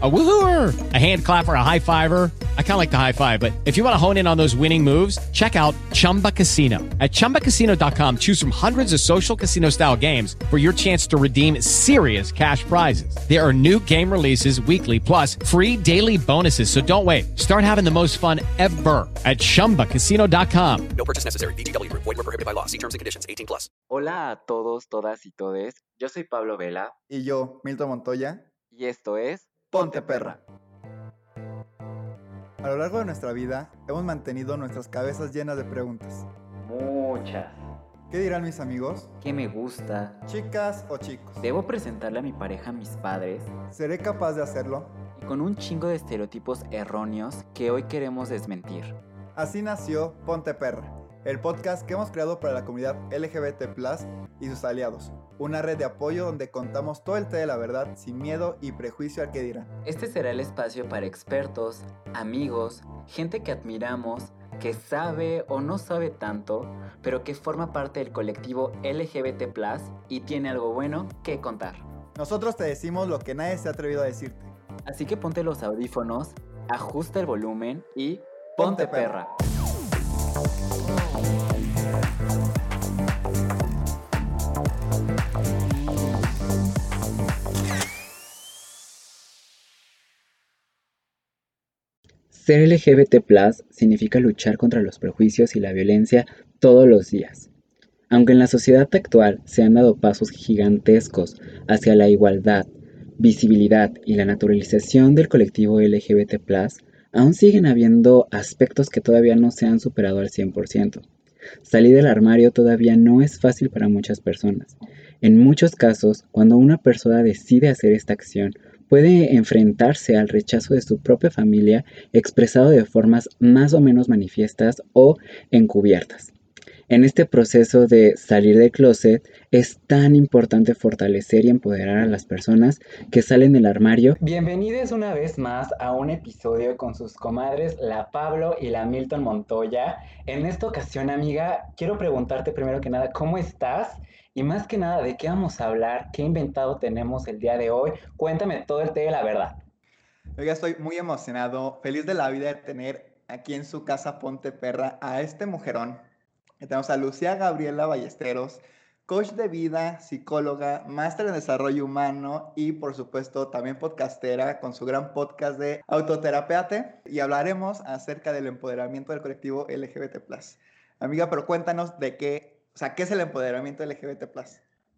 A woohooer, a hand clapper, a high fiver. I kind of like the high five, but if you want to hone in on those winning moves, check out Chumba Casino. At ChumbaCasino.com, choose from hundreds of social casino style games for your chance to redeem serious cash prizes. There are new game releases weekly, plus free daily bonuses. So don't wait. Start having the most fun ever at ChumbaCasino.com. No purchase necessary. BGW. Void were prohibited by law. See terms and conditions. 18 plus. Hola a todos, todas y todes. Yo soy Pablo Vela. Y yo, Milton Montoya. Y esto es... Ponte perra. A lo largo de nuestra vida hemos mantenido nuestras cabezas llenas de preguntas. Muchas. ¿Qué dirán mis amigos? ¿Qué me gusta? Chicas o chicos. ¿Debo presentarle a mi pareja a mis padres? ¿Seré capaz de hacerlo? Y con un chingo de estereotipos erróneos que hoy queremos desmentir. Así nació Ponte Perra, el podcast que hemos creado para la comunidad LGBT y sus aliados. Una red de apoyo donde contamos todo el té de la verdad sin miedo y prejuicio al que dirán. Este será el espacio para expertos, amigos, gente que admiramos, que sabe o no sabe tanto, pero que forma parte del colectivo LGBT y tiene algo bueno que contar. Nosotros te decimos lo que nadie se ha atrevido a decirte. Así que ponte los audífonos, ajusta el volumen y ponte, perra. Ser LGBT significa luchar contra los prejuicios y la violencia todos los días. Aunque en la sociedad actual se han dado pasos gigantescos hacia la igualdad, visibilidad y la naturalización del colectivo LGBT, aún siguen habiendo aspectos que todavía no se han superado al 100%. Salir del armario todavía no es fácil para muchas personas. En muchos casos, cuando una persona decide hacer esta acción, puede enfrentarse al rechazo de su propia familia expresado de formas más o menos manifiestas o encubiertas. En este proceso de salir del closet es tan importante fortalecer y empoderar a las personas que salen del armario. Bienvenidos una vez más a un episodio con sus comadres la Pablo y la Milton Montoya. En esta ocasión, amiga, quiero preguntarte primero que nada, ¿cómo estás? Y más que nada, ¿de qué vamos a hablar? ¿Qué inventado tenemos el día de hoy? Cuéntame todo el té de la verdad. Oiga, estoy muy emocionado, feliz de la vida de tener aquí en su casa Ponte Perra a este mujerón. Tenemos a Lucía Gabriela Ballesteros, coach de vida, psicóloga, máster en desarrollo humano y por supuesto también podcastera con su gran podcast de Autoterapeate y hablaremos acerca del empoderamiento del colectivo LGBT+. Amiga, pero cuéntanos de qué o sea, ¿qué es el empoderamiento LGBT+.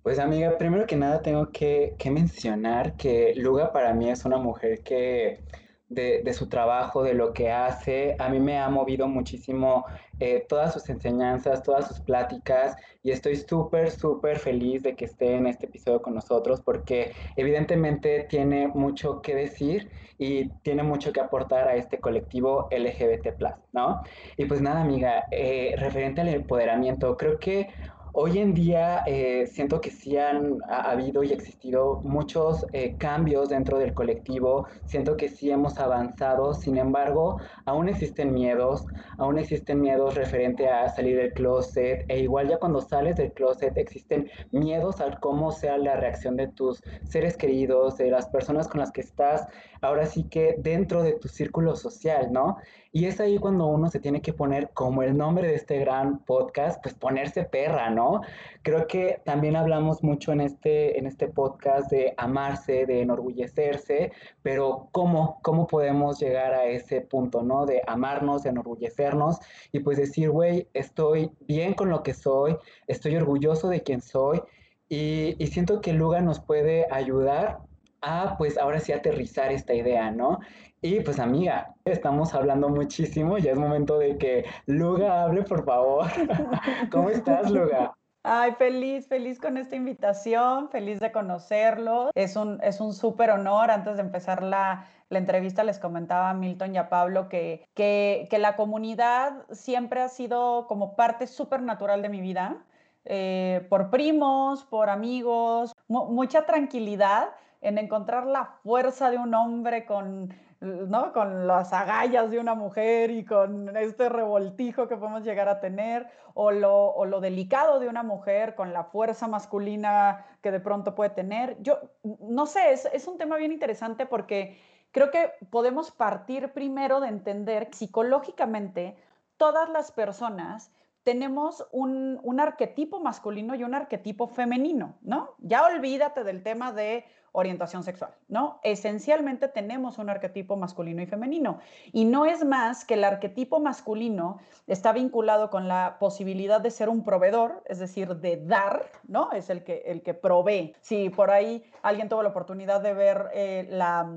Pues amiga, primero que nada tengo que, que mencionar que Luga para mí es una mujer que de, su trabajo, de lo que hace. A mí me ha movido muchísimo eh, todas sus enseñanzas, todas sus pláticas y estoy súper, súper feliz de que esté en este episodio con nosotros porque evidentemente tiene mucho que decir y tiene mucho que aportar a este colectivo LGBT, ¿no? Y pues nada, amiga, eh, referente al empoderamiento, creo que Hoy en día eh, siento que sí han ha habido y existido muchos eh, cambios dentro del colectivo, siento que sí hemos avanzado, sin embargo, aún existen miedos, aún existen miedos referente a salir del closet e igual ya cuando sales del closet existen miedos al cómo sea la reacción de tus seres queridos, de las personas con las que estás, ahora sí que dentro de tu círculo social, ¿no? Y es ahí cuando uno se tiene que poner, como el nombre de este gran podcast, pues ponerse perra, ¿no? Creo que también hablamos mucho en este, en este podcast de amarse, de enorgullecerse, pero ¿cómo, ¿cómo podemos llegar a ese punto, ¿no? De amarnos, de enorgullecernos y pues decir, güey, estoy bien con lo que soy, estoy orgulloso de quien soy. Y, y siento que Luga nos puede ayudar a, pues ahora sí, aterrizar esta idea, ¿no? Y pues amiga, estamos hablando muchísimo, ya es momento de que Luga hable, por favor. ¿Cómo estás, Luga? Ay, feliz, feliz con esta invitación, feliz de conocerlo. Es un, es un súper honor. Antes de empezar la, la, entrevista les comentaba a Milton y a Pablo que, que, que la comunidad siempre ha sido como parte súper natural de mi vida, eh, por primos, por amigos, mucha tranquilidad en encontrar la fuerza de un hombre con ¿no? Con las agallas de una mujer y con este revoltijo que podemos llegar a tener, o lo, o lo delicado de una mujer con la fuerza masculina que de pronto puede tener. Yo, no sé, es, es un tema bien interesante porque creo que podemos partir primero de entender psicológicamente todas las personas tenemos un, un, arquetipo masculino y un arquetipo femenino, ¿no? Ya olvídate del tema de orientación sexual, ¿no? Esencialmente tenemos un arquetipo masculino y femenino. Y no es más que el arquetipo masculino está vinculado con la posibilidad de ser un proveedor, es decir, de dar, ¿no? Es el que, el que provee. Si por ahí alguien tuvo la oportunidad de ver eh, la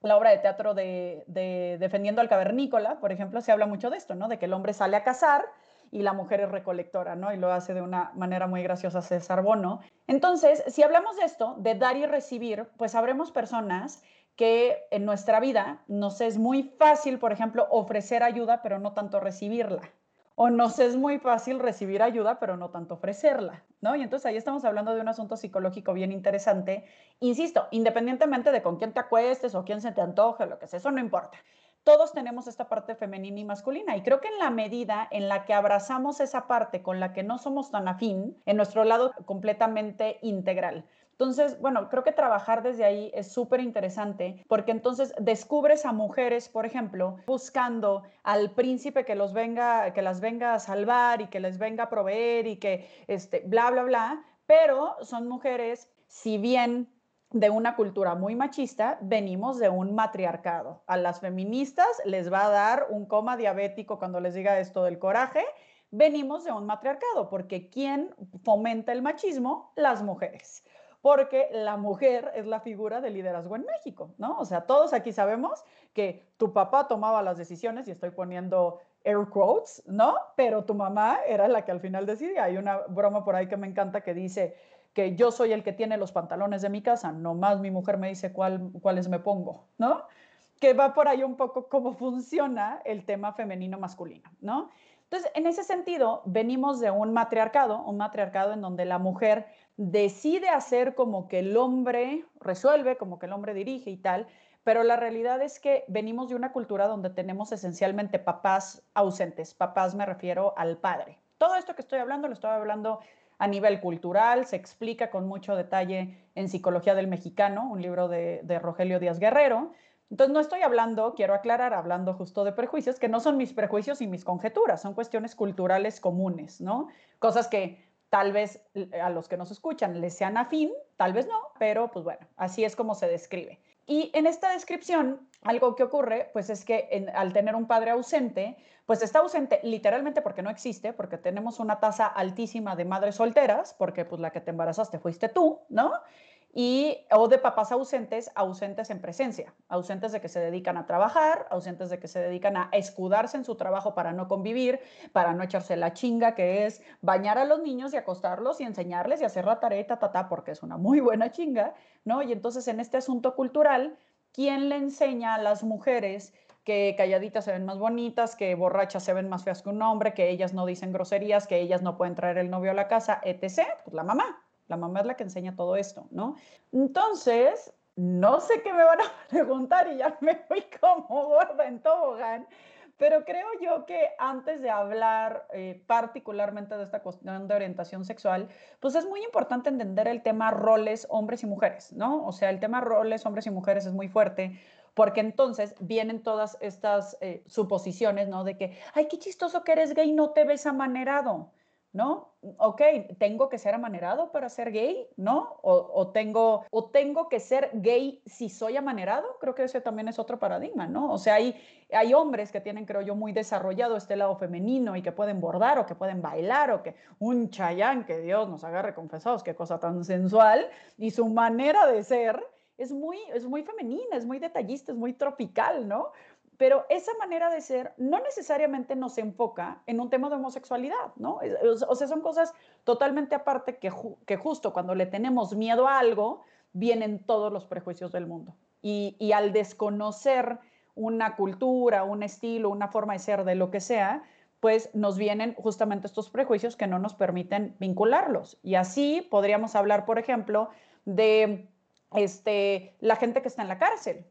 la obra de teatro de, de, Defendiendo al Cavernícola, por ejemplo, se habla mucho de esto, ¿no? De que el hombre sale a cazar y la mujer es recolectora, ¿no? Y lo hace de una manera muy graciosa César Bono. Entonces, si hablamos de esto, de dar y recibir, pues habremos personas que en nuestra vida nos es muy fácil, por ejemplo, ofrecer ayuda, pero no tanto recibirla. O nos es muy fácil recibir ayuda, pero no tanto ofrecerla, ¿no? Y entonces ahí estamos hablando de un asunto psicológico bien interesante. Insisto, independientemente de con quién te acuestes o quién se te antoje, lo que sea, eso no importa todos tenemos esta parte femenina y masculina. Y creo que en la medida en la que abrazamos esa parte con la que no somos tan afín, en nuestro lado completamente integral. Entonces, bueno, creo que trabajar desde ahí es súper interesante porque entonces descubres a mujeres, por ejemplo, buscando al príncipe que los venga, que las venga a salvar y que les venga a proveer y que este, bla, bla, bla, pero son mujeres, si bien de una cultura muy machista, venimos de un matriarcado. A las feministas les va a dar un coma diabético cuando les diga esto del coraje. Venimos de un matriarcado, porque ¿quién fomenta el machismo? Las mujeres. Porque la mujer es la figura de liderazgo en México, ¿no? O sea, todos aquí sabemos que tu papá tomaba las decisiones, y estoy poniendo air quotes, ¿no? Pero tu mamá era la que al final decidía. Hay una broma por ahí que me encanta que dice, que yo soy el que tiene los pantalones de mi casa, nomás mi mujer me dice cuál, cuáles me pongo, ¿no? Que va por ahí un poco cómo funciona el tema femenino-masculino, ¿no? Entonces, en ese sentido, venimos de un matriarcado, un matriarcado en donde la mujer decide hacer como que el hombre resuelve, como que el hombre dirige y tal, pero la realidad es que venimos de una cultura donde tenemos esencialmente papás ausentes. Papás me refiero al padre. Todo esto que estoy hablando lo estoy hablando a nivel cultural, se explica con mucho detalle en Psicología del Mexicano, un libro de, Rogelio Díaz Guerrero. Entonces, no estoy hablando, quiero aclarar, hablando justo de prejuicios, que no son mis prejuicios y mis conjeturas, son cuestiones culturales comunes, ¿no? Cosas que tal vez a los que nos escuchan les sean afín, tal vez no, pero pues bueno, así es como se describe. Y en esta descripción, algo que ocurre, pues es que al tener un padre ausente, pues está ausente literalmente porque no existe, porque tenemos una tasa altísima de madres solteras, porque pues la que te embarazaste fuiste tú, ¿no? Y, o de papás ausentes, ausentes en presencia, ausentes de que se dedican a trabajar, ausentes de que se dedican a escudarse en su trabajo para no convivir, para no echarse la chinga, que es bañar a los niños y acostarlos y enseñarles y hacer la tarea, ta, ta, porque es una muy buena chinga, ¿no? Y entonces en este asunto cultural, ¿quién le enseña a las mujeres que calladitas se ven más bonitas, que borrachas se ven más feas que un hombre, que ellas no dicen groserías, que ellas no pueden traer el novio a la casa, etc. Pues la mamá. La mamá es la que enseña todo esto, ¿no? Entonces, no sé qué me van a preguntar y ya me voy como gorda en tobogán, pero creo yo que antes de hablar eh, particularmente de esta cuestión de orientación sexual, pues es muy importante entender el tema roles hombres y mujeres, ¿no? O sea, el tema roles hombres y mujeres es muy fuerte porque entonces vienen todas estas eh, suposiciones, ¿no? De que, ay, qué chistoso que eres gay, no te ves amanerado, ¿no? Ok, tengo que ser amanerado para ser gay, ¿no? O, tengo, o tengo que ser gay si soy amanerado, creo que ese también es otro paradigma, ¿no? O sea, hay, hay hombres que tienen, creo yo, muy desarrollado este lado femenino y que pueden bordar o que pueden bailar o que un chayán, que Dios nos agarre confesados, qué cosa tan sensual, y su manera de ser es muy, es muy femenina, es muy detallista, es muy tropical, ¿no? Pero esa manera de ser no necesariamente nos enfoca en un tema de homosexualidad, ¿no? O sea, son cosas totalmente aparte que, que justo cuando le tenemos miedo a algo, vienen todos los prejuicios del mundo. Y, y al desconocer una cultura, un estilo, una forma de ser, de lo que sea, pues nos vienen justamente estos prejuicios que no nos permiten vincularlos. Y así podríamos hablar, por ejemplo, de este, la gente que está en la cárcel,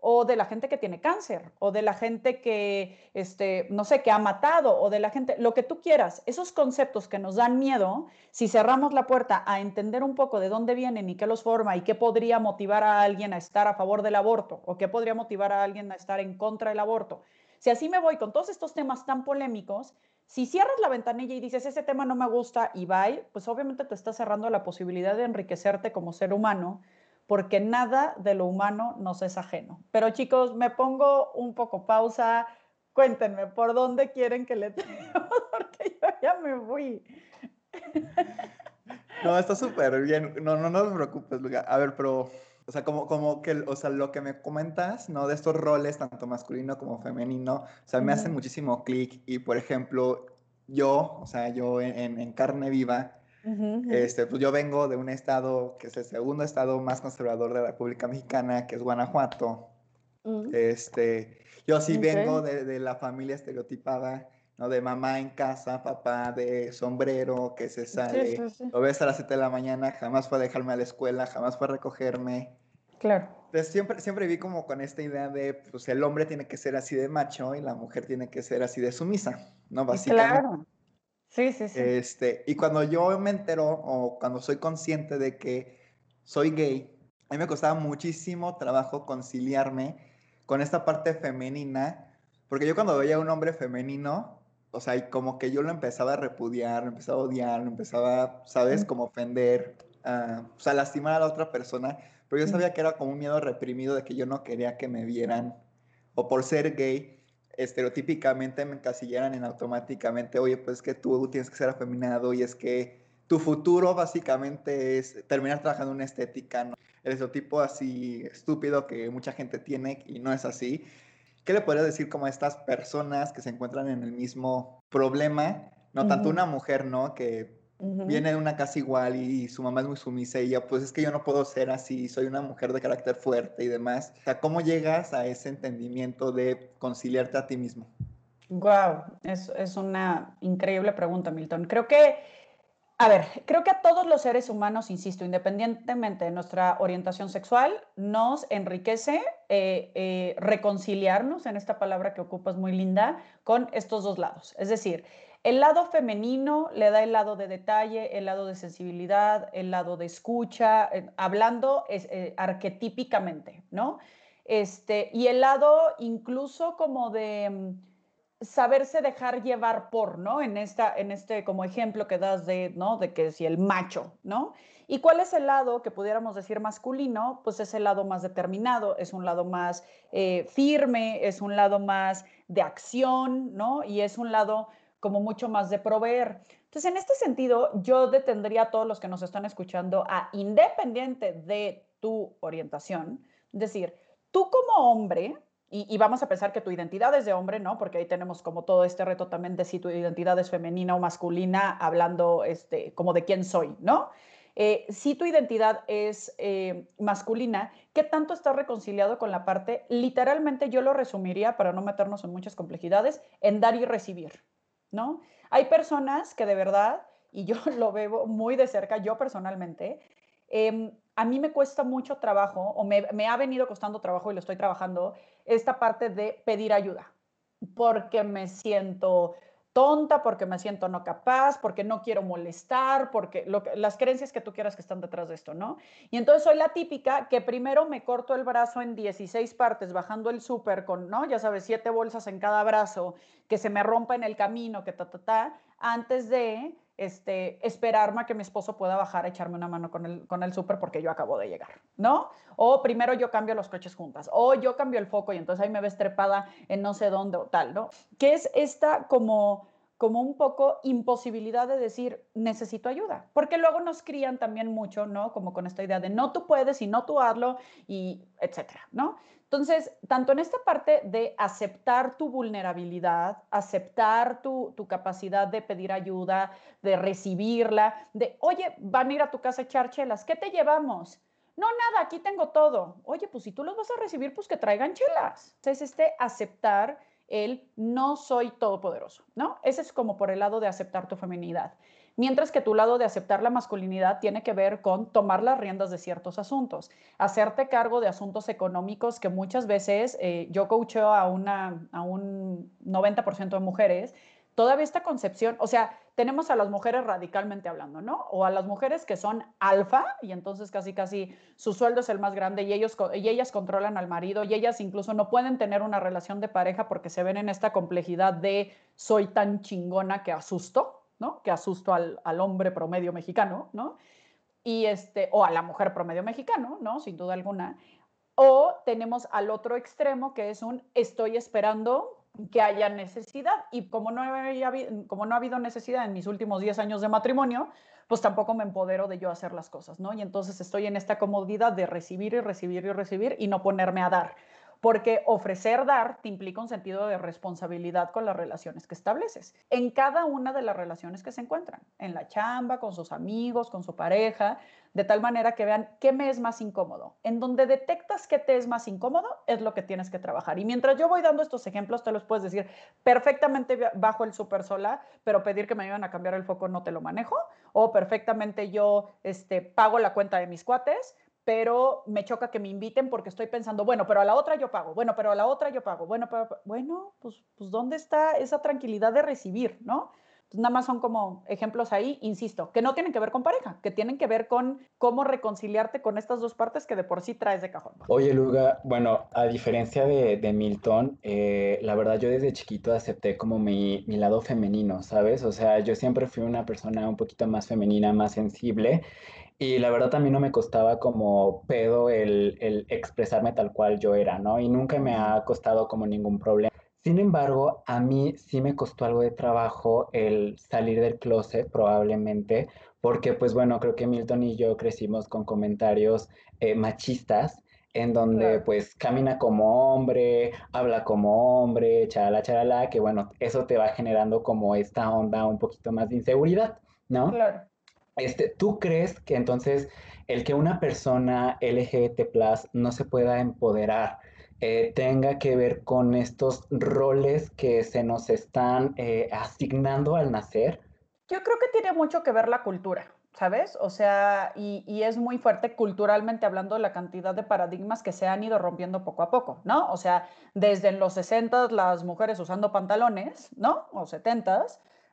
o de la gente que tiene cáncer, o de la gente que, este, no sé, que ha matado, o de la gente, lo que tú quieras, esos conceptos que nos dan miedo, si cerramos la puerta a entender un poco de dónde vienen y qué los forma y qué podría motivar a alguien a estar a favor del aborto, o qué podría motivar a alguien a estar en contra del aborto, si así me voy con todos estos temas tan polémicos, si cierras la ventanilla y dices, ese tema no me gusta y bye, pues obviamente te estás cerrando la posibilidad de enriquecerte como ser humano, porque nada de lo humano nos es ajeno. Pero chicos, me pongo un poco pausa. Cuéntenme, ¿por dónde quieren que le porque yo ya me fui. No, está súper bien. No, no, no te preocupes, Luga. A ver, pero, o sea, como, como que, o sea, lo que me comentas, ¿no? De estos roles, tanto masculino como femenino, o sea, me hacen muchísimo clic. Y, por ejemplo, yo, o sea, yo en, en carne viva, este, pues yo vengo de un estado que es el segundo estado más conservador de la República Mexicana, que es Guanajuato. Mm. Este, yo sí vengo de, de, la familia estereotipada, ¿no? De mamá en casa, papá de sombrero, que se sale, lo ves a las 7 de la mañana, jamás fue a dejarme a la escuela, jamás fue a recogerme. Claro. Entonces siempre, siempre vi como con esta idea de, pues el hombre tiene que ser así de macho y la mujer tiene que ser así de sumisa, ¿no? Básicamente. Claro. Sí, sí, sí. Este, y cuando yo me entero o cuando soy consciente de que soy gay, a mí me costaba muchísimo trabajo conciliarme con esta parte femenina, porque yo cuando veía a un hombre femenino, o sea, como que yo lo empezaba a repudiar, lo empezaba a odiar, lo empezaba, ¿sabes? Como ofender, o sea, lastimar a la otra persona, pero yo sabía que era como un miedo reprimido de que yo no quería que me vieran, o por ser gay, estereotípicamente me encasillaran en automáticamente, oye, pues que tú tienes que ser afeminado y es que tu futuro básicamente es terminar trabajando en una estética, ¿no? El estereotipo así estúpido que mucha gente tiene y no es así. ¿Qué le podrías decir como a estas personas que se encuentran en el mismo problema? No tanto una mujer, ¿no? Que viene de una casa igual y, su mamá es muy sumisa y ella, pues es que yo no puedo ser así, soy una mujer de carácter fuerte y demás. O sea, ¿cómo llegas a ese entendimiento de conciliarte a ti mismo? Wow, es, es una increíble pregunta, Milton. Creo que, a ver, creo que a todos los seres humanos, insisto, independientemente de nuestra orientación sexual, nos enriquece eh, eh, reconciliarnos, en esta palabra que ocupas muy linda, con estos dos lados. Es decir, el lado femenino le da el lado de detalle, el lado de sensibilidad, el lado de escucha, eh, hablando eh, arquetípicamente, ¿no? Este, y el lado incluso como de mm, saberse dejar llevar por, ¿no? En, esta, en este como ejemplo que das de, ¿no? De que si el macho, ¿no? ¿Y cuál es el lado que pudiéramos decir masculino? Pues es el lado más determinado, es un lado más eh, firme, es un lado más de acción, ¿no? Y es un lado como mucho más de proveer. Entonces, en este sentido, yo detendría a todos los que nos están escuchando a, independiente de tu orientación, decir, tú como hombre, y, vamos a pensar que tu identidad es de hombre, ¿no? Porque ahí tenemos como todo este reto también de si tu identidad es femenina o masculina, hablando este, como de quién soy, ¿no? Eh, si tu identidad es eh, masculina, ¿qué tanto está reconciliado con la parte? Literalmente yo lo resumiría, para no meternos en muchas complejidades, en dar y recibir. ¿No? Hay personas que de verdad, y yo lo veo muy de cerca, yo personalmente, em, a mí me cuesta mucho trabajo, o me, me, ha venido costando trabajo y lo estoy trabajando, esta parte de pedir ayuda, porque me siento tonta, porque me siento no capaz, porque no quiero molestar, porque las creencias que tú quieras que están detrás de esto, ¿no? Y entonces soy la típica que primero me corto el brazo en 16 partes bajando el súper con, ¿no? Ya sabes, siete bolsas en cada brazo, que se me rompa en el camino, que ta, ta, ta, antes de este, esperarme a que mi esposo pueda bajar a echarme una mano con el, con el súper porque yo acabo de llegar, ¿no? O primero yo cambio los coches juntas, o yo cambio el foco y entonces ahí me ves trepada en no sé dónde o tal, ¿no? Que es esta como como un poco imposibilidad de decir, necesito ayuda, porque luego nos crían también mucho, ¿no? Como con esta idea de no tú puedes y no tú hazlo y etcétera, ¿no? Entonces, tanto en esta parte de aceptar tu vulnerabilidad, aceptar tu, tu, capacidad de pedir ayuda, de recibirla, de, oye, van a ir a tu casa a echar chelas, ¿qué te llevamos? No, nada, aquí tengo todo. Oye, pues si tú los vas a recibir, pues que traigan chelas. Entonces, este aceptar el no soy todopoderoso, ¿no? Ese es como por el lado de aceptar tu feminidad. Mientras que tu lado de aceptar la masculinidad tiene que ver con tomar las riendas de ciertos asuntos, hacerte cargo de asuntos económicos que muchas veces eh, yo coacheo a, una, a un 90% de mujeres todavía esta concepción, o sea, tenemos a las mujeres radicalmente hablando, ¿no? O a las mujeres que son alfa y entonces casi casi su sueldo es el más grande y, ellos, y ellas controlan al marido y ellas incluso no pueden tener una relación de pareja porque se ven en esta complejidad de soy tan chingona que asusto, Que asusto al, al hombre promedio mexicano, ¿no? Y este, o a la mujer promedio mexicano, ¿no? Sin duda alguna. O tenemos al otro extremo que es un estoy esperando que haya necesidad. Y como no, como no ha habido necesidad en mis últimos 10 años de matrimonio, pues tampoco me empodero de yo hacer las cosas, ¿no? Y entonces estoy en esta comodidad de recibir y recibir y recibir y no ponerme a dar porque ofrecer dar te implica un sentido de responsabilidad con las relaciones que estableces, en cada una de las relaciones que se encuentran, en la chamba, con sus amigos, con su pareja, de tal manera que vean qué me es más incómodo. En donde detectas que te es más incómodo, es lo que tienes que trabajar. Y mientras yo voy dando estos ejemplos, te los puedes decir perfectamente bajo el super sola, pero pedir que me ayuden a cambiar el foco no te lo manejo, o perfectamente yo este, pago la cuenta de mis cuates, pero me choca que me inviten porque estoy pensando, bueno, pero a la otra yo pago, bueno, pero a la otra yo pago, bueno, bueno, pues, pues ¿dónde está esa tranquilidad de recibir, no? nada más son como ejemplos ahí, insisto, que no tienen que ver con pareja, que tienen que ver con cómo reconciliarte con estas dos partes que de por sí traes de cajón. Oye, Luga, bueno, a diferencia de, de Milton, eh, la verdad yo desde chiquito acepté como mi, mi lado femenino, ¿sabes? O sea, yo siempre fui una persona un poquito más femenina, más sensible. Y la verdad también no me costaba como pedo el, el, expresarme tal cual yo era, ¿no? Y nunca me ha costado como ningún problema. Sin embargo, a mí sí me costó algo de trabajo el salir del closet, probablemente, porque pues bueno, creo que Milton y yo crecimos con comentarios eh, machistas en donde pues camina como hombre, habla como hombre, charala, charala, que bueno, eso te va generando como esta onda un poquito más de inseguridad, ¿no? Claro. Este, ¿Tú crees que entonces el que una persona LGBT no se pueda empoderar eh, tenga que ver con estos roles que se nos están eh, asignando al nacer? Yo creo que tiene mucho que ver la cultura. ¿sabes? O sea, y, y, es muy fuerte culturalmente hablando la cantidad de paradigmas que se han ido rompiendo poco a poco, ¿no? O sea, desde los 60 las mujeres usando pantalones, ¿no? O 70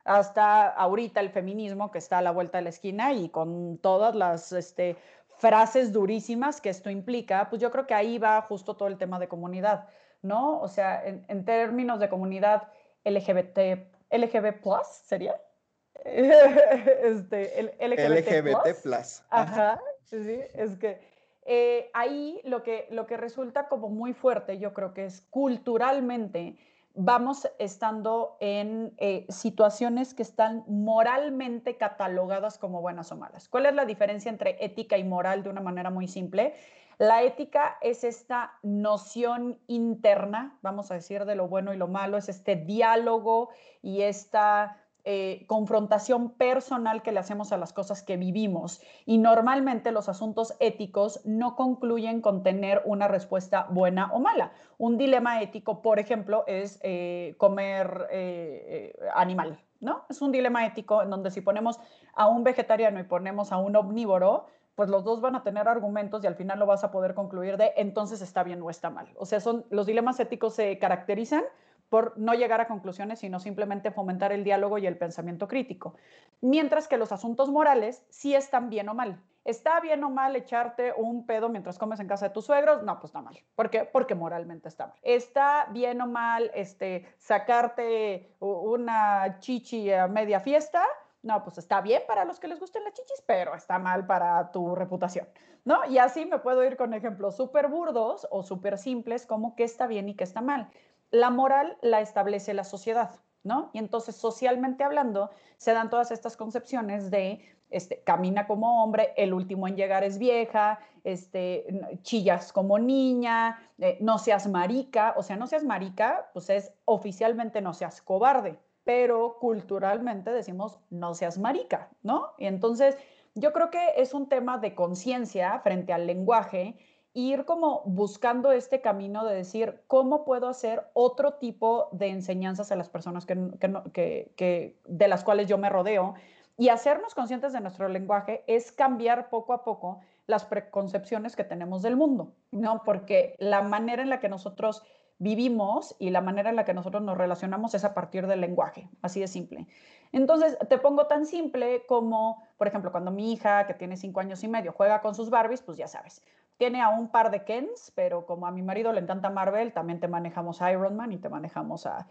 hasta ahorita el feminismo que está a la vuelta de la esquina y con todas las este, frases durísimas que esto implica, pues yo creo que ahí va justo todo el tema de comunidad, ¿no? O sea, en, términos de comunidad LGBT, LGBT plus sería. este, el LGBT, LGBT plus. Ajá, sí, es que eh, ahí lo que, lo que resulta como muy fuerte, yo creo que es culturalmente vamos estando en eh, situaciones que están moralmente catalogadas como buenas o malas. ¿Cuál es la diferencia entre ética y moral de una manera muy simple? La ética es esta noción interna, vamos a decir, de lo bueno y lo malo, es este diálogo y esta eh, confrontación personal que le hacemos a las cosas que vivimos. Y normalmente los asuntos éticos no concluyen con tener una respuesta buena o mala. Un dilema ético, por ejemplo, es eh, comer eh, animal. ¿No? Es un dilema ético en donde si ponemos a un vegetariano y ponemos a un omnívoro, pues los dos van a tener argumentos y al final lo vas a poder concluir de entonces está bien o está mal. O sea, son, los dilemas éticos se caracterizan por no llegar a conclusiones, sino simplemente fomentar el diálogo y el pensamiento crítico. Mientras que los asuntos morales sí están bien o mal. ¿Está bien o mal echarte un pedo mientras comes en casa de tus suegros? No, pues está mal. ¿Por qué? Porque moralmente está mal. ¿Está bien o mal este, sacarte una chichi a media fiesta? No, pues está bien para los que les gusten las chichis, pero está mal para tu reputación, ¿no? Y así me puedo ir con ejemplos súper burdos o súper simples como qué está bien y qué está mal la moral la establece la sociedad. ¿no? Y entonces, socialmente hablando, se dan todas estas concepciones de este, camina como hombre, el último en llegar es vieja, este, chillas como niña, eh, no seas marica, o sea, no seas marica, pues es oficialmente no seas cobarde, pero culturalmente decimos no seas marica, ¿no? Y entonces yo creo que es un tema de conciencia frente al lenguaje ir como buscando este camino de decir cómo puedo hacer otro tipo de enseñanzas a las personas que, que, de las cuales yo me rodeo. Y hacernos conscientes de nuestro lenguaje es cambiar poco a poco las preconcepciones que tenemos del mundo, ¿no? Porque la manera en la que nosotros vivimos y la manera en la que nosotros nos relacionamos es a partir del lenguaje, así de simple. Entonces, te pongo tan simple como, por ejemplo, cuando mi hija, que tiene cinco años y medio, juega con sus Barbies, pues ya sabes, tiene a un par de Kens, pero como a mi marido le encanta Marvel, también te manejamos a Iron Man y te manejamos a,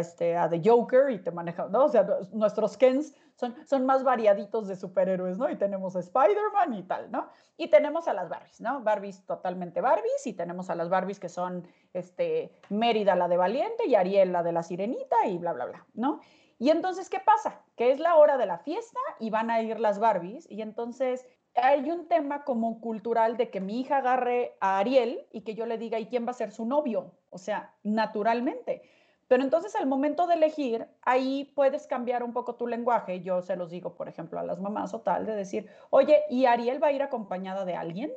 este, a The Joker y te manejamos, ¿no? O sea, nuestros Kens son, son más variaditos de superhéroes, ¿no? Y tenemos a Spider-Man y tal, ¿no? Y tenemos a las Barbies, ¿no? Barbies totalmente Barbies y tenemos a las Barbies que son este, Mérida la de Valiente y Ariel la de la Sirenita y bla, bla, bla, ¿no? Y entonces, ¿qué pasa? Que es la hora de la fiesta y van a ir las Barbies y entonces hay un tema como cultural de que mi hija agarre a Ariel y que yo le diga, ¿y quién va a ser su novio? O sea, naturalmente. Pero entonces al momento de elegir, ahí puedes cambiar un poco tu lenguaje. Yo se los digo, por ejemplo, a las mamás o tal, de decir, oye, ¿y Ariel va a ir acompañada de alguien?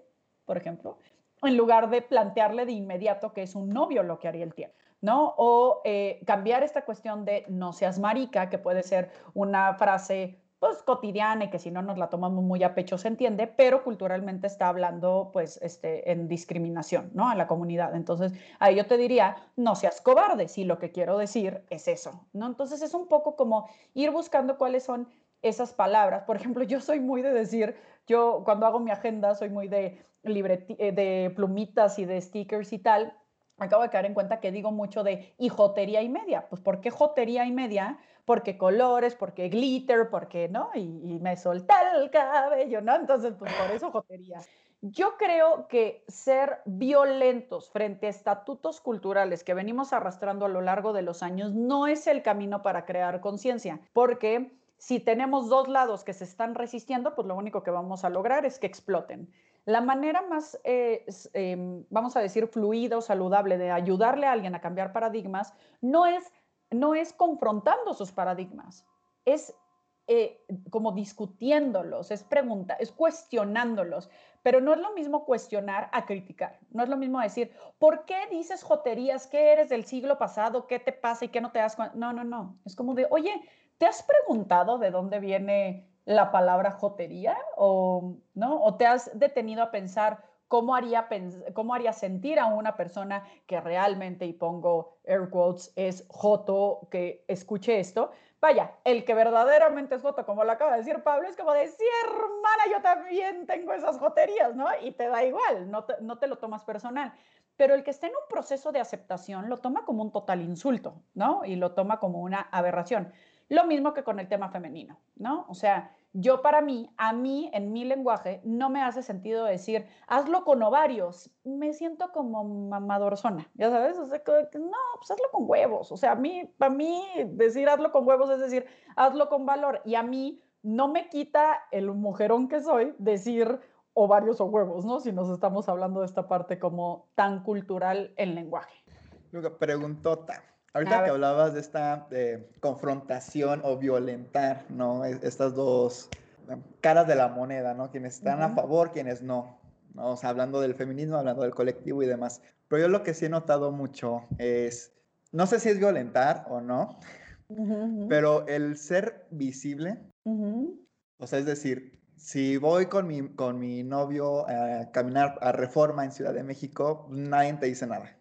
Por ejemplo, en lugar de plantearle de inmediato que es un novio lo que Ariel tiene. ¿no? O eh, cambiar esta cuestión de no seas marica, que puede ser una frase pues cotidiana y que si no nos la tomamos muy a pecho se entiende, pero culturalmente está hablando pues este, en discriminación, ¿no? A la comunidad. Entonces, ahí yo te diría, no seas cobarde, si lo que quiero decir es eso, ¿no? Entonces es un poco como ir buscando cuáles son esas palabras. Por ejemplo, yo soy muy de decir, yo cuando hago mi agenda soy muy de, eh, de plumitas y de stickers y tal, acabo de caer en cuenta que digo mucho de hijotería y media. Pues, ¿por qué jotería y media? Porque colores, porque glitter, porque, ¿no? Y, me solté el cabello, ¿no? Entonces, pues por eso jotería. Yo creo que ser violentos frente a estatutos culturales que venimos arrastrando a lo largo de los años no es el camino para crear conciencia, porque si tenemos dos lados que se están resistiendo, pues lo único que vamos a lograr es que exploten. La manera más, eh, em, vamos a decir, fluida o saludable de ayudarle a alguien a cambiar paradigmas no es, no es confrontando sus paradigmas, es eh, como discutiéndolos, es pregunta, es cuestionándolos, pero no es lo mismo cuestionar a criticar, no es lo mismo decir, ¿por qué dices joterías? ¿Qué eres del siglo pasado? ¿Qué te pasa y qué no te das cuenta? No, no, no, es como de, oye, ¿te has preguntado de dónde viene la palabra jotería o, ¿no? o te has detenido a pensar cómo haría, cómo haría sentir a una persona que realmente, y pongo air quotes, es joto, que escuche esto. Vaya, el que verdaderamente es joto, como lo acaba de decir Pablo, es como decir, hermana, yo también tengo esas joterías, ¿no? Y te da igual, no te, no te lo tomas personal. Pero el que está en un proceso de aceptación lo toma como un total insulto, ¿no? Y lo toma como una aberración. Lo mismo que con el tema femenino, ¿no? O sea, yo para mí, a mí, en mi lenguaje, no me hace sentido decir, hazlo con ovarios. Me siento como mamadorzona, ¿ya sabes? Sea, no, pues hazlo con huevos. O sea, a mí, para mí, decir hazlo con huevos es decir, hazlo con valor. Y a mí no me quita el mujerón que soy decir ovarios o huevos, ¿no? Si nos estamos hablando de esta parte como tan cultural en lenguaje. Preguntota. Ahorita que hablabas de esta confrontación o violentar, ¿no? E, estas dos caras de la moneda, ¿no? Quienes están a favor, quienes no. ¿no? O sea, hablando del feminismo, hablando del colectivo y demás. Pero yo lo que sí he notado mucho es, no sé si es violentar o no, pero el ser visible, o sea, es decir, si voy con mi, con mi novio a caminar a Reforma en Ciudad de México, nadie te dice nada.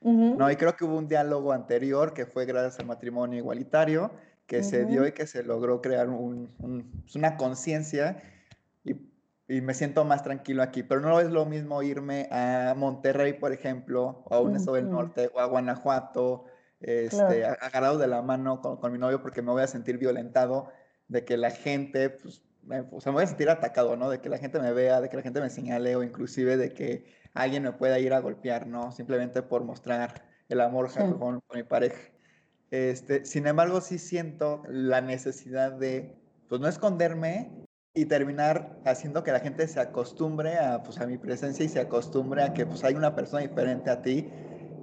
No, y creo que hubo un diálogo anterior que fue gracias al matrimonio igualitario, que se dio y que se logró crear un, pues, una conciencia y, y, me siento más tranquilo aquí. Pero no es lo mismo irme a Monterrey, por ejemplo, o a un estado del norte, o a Guanajuato, este, agarrado de la mano con, con, mi novio porque me voy a sentir violentado de que la gente, pues, me, o sea, me voy a sentir atacado, ¿no? De que la gente me vea, de que la gente me señale o inclusive de que alguien me pueda ir a golpear, ¿no? Simplemente por mostrar el amor con, mi pareja. Este, sin embargo, sí siento la necesidad de, pues, no esconderme y terminar haciendo que la gente se acostumbre a, pues, a mi presencia y se acostumbre a que pues, hay una persona diferente a ti.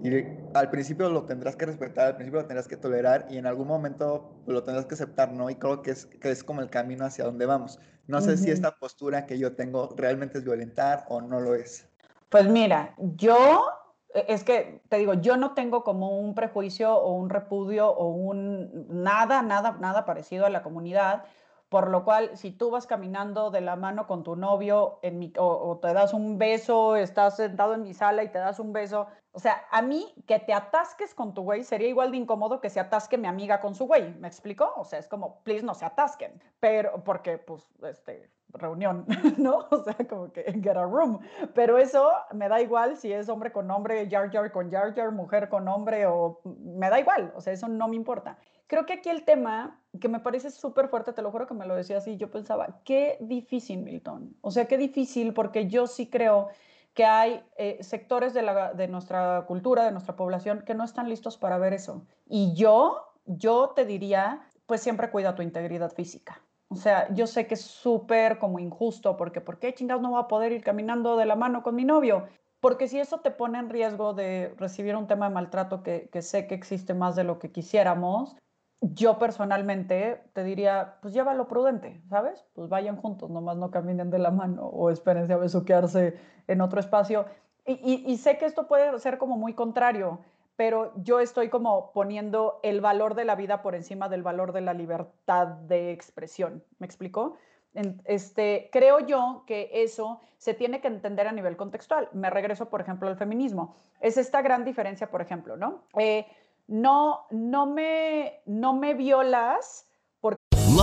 Y al principio lo tendrás que respetar, al principio lo tendrás que tolerar y en algún momento lo tendrás que aceptar, ¿no? Y creo que es, que es como el camino hacia donde vamos. No sé si esta postura que yo tengo realmente es violentar o no lo es. Pues mira, yo e, es que te digo, yo no tengo como un prejuicio o un repudio o un nada, nada, nada parecido a la comunidad, por lo cual si tú vas caminando de la mano con tu novio en mi, o, te das un beso, estás sentado en mi sala y te das un beso, o sea, a mí que te atasques con tu güey sería igual de incómodo que se atasque mi amiga con su güey, ¿me explico? O sea, es como, please no se atasquen, pero porque pues, este, reunión, ¿no? O sea, como que get a room. Pero eso me da igual si es hombre con hombre, Jar Jar con Jar Jar, mujer con hombre, o me da igual, o sea, eso no me importa. Creo que aquí el tema que me parece súper fuerte, te lo juro que me lo decía así, yo pensaba, qué difícil, Milton. O sea, qué difícil, porque yo sí creo que hay eh, sectores de, la, de nuestra cultura, de nuestra población, que no están listos para ver eso. Y yo, yo te diría, pues siempre cuida tu integridad física. O sea, yo sé que es súper como injusto, porque ¿por qué chingados no va a poder ir caminando de la mano con mi novio? Porque si eso te pone en riesgo de recibir un tema de maltrato que, que sé que existe más de lo que quisiéramos, yo personalmente te diría, pues llévalo prudente, ¿sabes? Pues vayan juntos, nomás no caminen de la mano o espérense a besuquearse en otro espacio. Y, sé que esto puede ser como muy contrario, pero yo estoy como poniendo el valor de la vida por encima del valor de la libertad de expresión. ¿Me explico? Este, creo yo que eso se tiene que entender a nivel contextual. Me regreso, por ejemplo, al feminismo. Es esta gran diferencia, por ejemplo, ¿no? Eh, no, no, me, no me violas.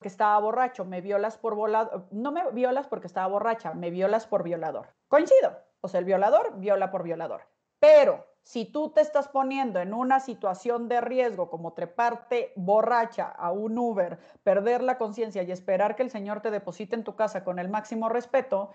Que estaba borracho, me violas por volador, no me violas porque estaba borracha, me violas por violador. Coincido, o sea, el violador viola por violador. Pero si tú te estás poniendo en una situación de riesgo como treparte borracha a un Uber, perder la conciencia y esperar que el Señor te deposite en tu casa con el máximo respeto,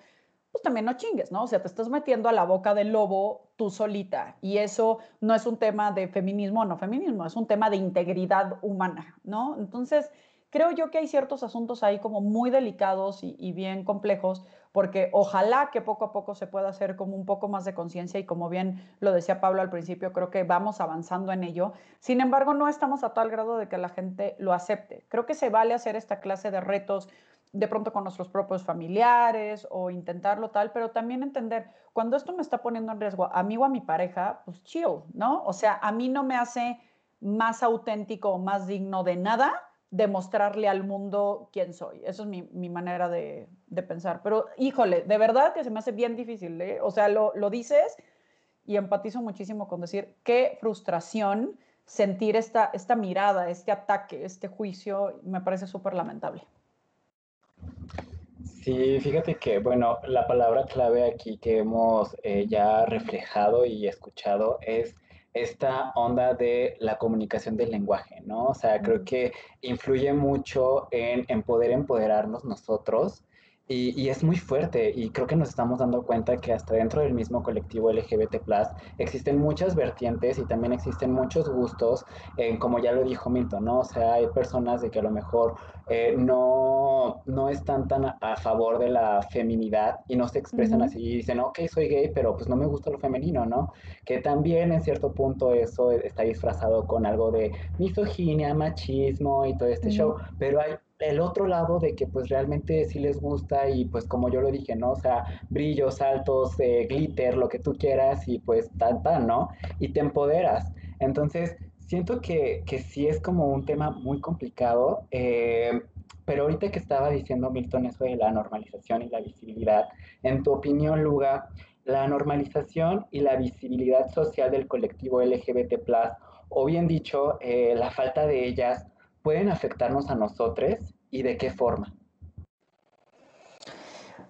pues también no chingues, ¿no? O sea, te estás metiendo a la boca del lobo tú solita. Y eso no es un tema de feminismo o no feminismo, es un tema de integridad humana, ¿no? Entonces, creo yo que hay ciertos asuntos ahí como muy delicados y, bien complejos, porque ojalá que poco a poco se pueda hacer como un poco más de conciencia y como bien lo decía Pablo al principio, creo que vamos avanzando en ello. Sin embargo, no estamos a tal grado de que la gente lo acepte. Creo que se vale hacer esta clase de retos de pronto con nuestros propios familiares o intentarlo tal, pero también entender, cuando esto me está poniendo en riesgo a mí o a mi pareja, pues chill, ¿no? O sea, a mí no me hace más auténtico o más digno de nada demostrarle al mundo quién soy. Eso es mi, mi manera de, de, pensar. Pero híjole, de verdad que se me hace bien difícil. ¿eh? O sea, lo, lo, dices y empatizo muchísimo con decir qué frustración sentir esta, esta mirada, este ataque, este juicio, me parece súper lamentable. Sí, fíjate que, bueno, la palabra clave aquí que hemos eh, ya reflejado y escuchado es esta onda de la comunicación del lenguaje, ¿no? O sea, creo que influye mucho en, en poder empoderarnos nosotros Y, y, es muy fuerte y creo que nos estamos dando cuenta que hasta dentro del mismo colectivo LGBT existen muchas vertientes y también existen muchos gustos, en, como ya lo dijo Milton, ¿no? O sea, hay personas de que a lo mejor eh, no, no están tan a, favor de la feminidad y no se expresan así y dicen, ok, soy gay, pero pues no me gusta lo femenino, ¿no? Que también en cierto punto eso está disfrazado con algo de misoginia, machismo y todo este show, pero hay el otro lado de que pues realmente sí les gusta y pues como yo lo dije, ¿no? O sea, brillos, saltos, eh, glitter, lo que tú quieras y pues tal, tal, ¿no? Y te empoderas. Entonces, siento que, que sí es como un tema muy complicado, eh, pero ahorita que estaba diciendo Milton eso de la normalización y la visibilidad, en tu opinión, Luga, la normalización y la visibilidad social del colectivo LGBT+, o bien dicho, eh, la falta de ellas, pueden afectarnos a nosotros y de qué forma?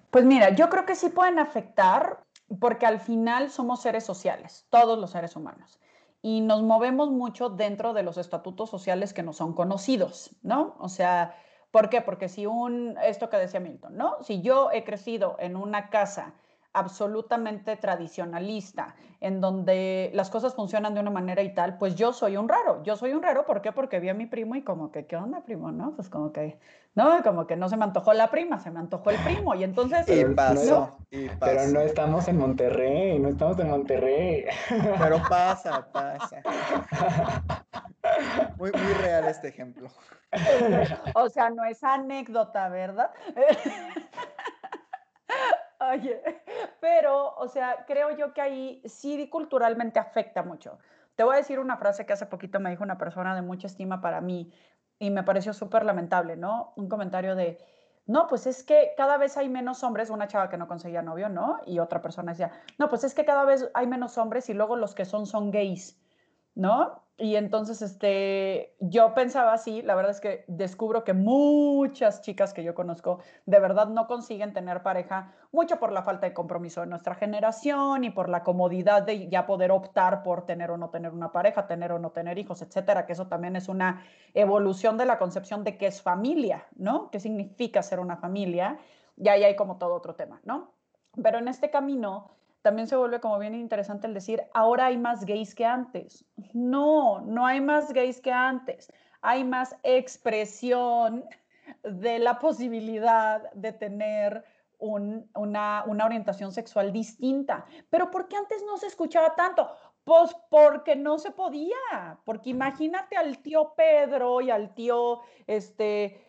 Pues mira, yo creo que sí pueden afectar porque al final somos seres sociales, todos los seres humanos, y nos movemos mucho dentro de los estatutos sociales que nos son conocidos, ¿no? O sea, ¿por qué? Porque si un, esto que decía Milton, ¿no? Si yo he crecido en una casa absolutamente tradicionalista, en donde las cosas funcionan de una manera y tal, pues yo soy un raro. Yo soy un raro, ¿por qué? Porque vi a mi primo y como que, ¿qué onda, primo? ¿No? Pues como que, no, como que no se me antojó la prima, se me antojó el primo. Y entonces... Y pasó, y pasó. Pero no estamos en Monterrey, no estamos en Monterrey. Pero pasa, pasa. Muy, muy real este ejemplo. O sea, no es anécdota, ¿verdad? Oye, pero, o sea, creo yo que ahí sí culturalmente afecta mucho. Te voy a decir una frase que hace poquito me dijo una persona de mucha estima para mí y me pareció súper lamentable, ¿no? Un comentario de, no, pues es que cada vez hay menos hombres, una chava que no conseguía novio, ¿no? Y otra persona decía, no, pues es que cada vez hay menos hombres y luego los que son son gays, ¿no? Y entonces, este, yo pensaba así, la verdad es que descubro que muchas chicas que yo conozco de verdad no consiguen tener pareja, mucho por la falta de compromiso de nuestra generación y por la comodidad de ya poder optar por tener o no tener una pareja, tener o no tener hijos, etcétera, que eso también es una evolución de la concepción de qué es familia, ¿no? ¿Qué significa ser una familia? Y ahí hay como todo otro tema, ¿no? Pero en este camino también se vuelve como bien interesante el decir, ahora hay más gays que antes. No, no hay más gays que antes. Hay más expresión de la posibilidad de tener una, una orientación sexual distinta. Pero ¿por qué antes no se escuchaba tanto? Pues porque no se podía, porque imagínate al tío Pedro y al tío este,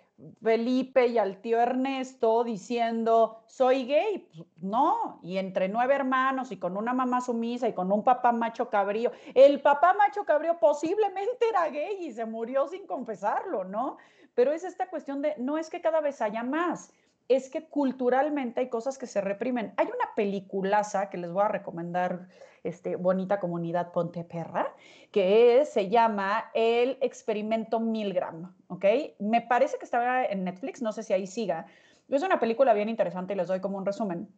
Felipe y al tío Ernesto diciendo, soy gay. Pues, no, y entre nueve hermanos y con una mamá sumisa y con un papá macho cabrío. El papá macho cabrío posiblemente era gay y se murió sin confesarlo, ¿no? Pero es esta cuestión de, no es que cada vez haya más, es que culturalmente hay cosas que se reprimen. Hay una peliculaza que les voy a recomendar, este, Bonita Comunidad Ponte Perra, que se llama El Experimento Milgram, ¿ok? Me parece que estaba en Netflix, no sé si ahí siga. Es una película bien interesante y les doy como un resumen.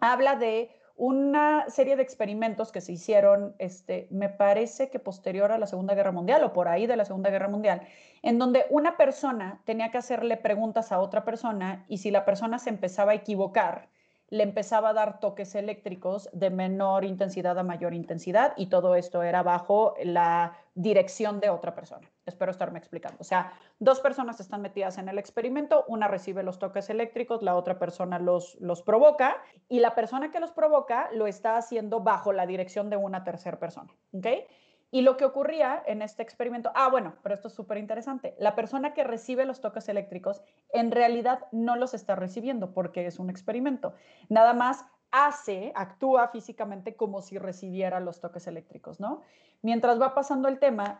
Habla de una serie de experimentos que se hicieron, este, me parece que posterior a la Segunda Guerra Mundial o por ahí de la Segunda Guerra Mundial, en donde una persona tenía que hacerle preguntas a otra persona y si la persona se empezaba a equivocar, le empezaba a dar toques eléctricos de menor intensidad a mayor intensidad y todo esto era bajo la dirección de otra persona. Espero estarme explicando. O sea, dos personas están metidas en el experimento, una recibe los toques eléctricos, la otra persona los, los provoca y la persona que los provoca lo está haciendo bajo la dirección de una tercera persona. ¿ok?, y lo que ocurría en este experimento, ah, bueno, pero esto es súper interesante, la persona que recibe los toques eléctricos en realidad no los está recibiendo porque es un experimento. Nada más hace, actúa físicamente como si recibiera los toques eléctricos, ¿no? Mientras va pasando el tema,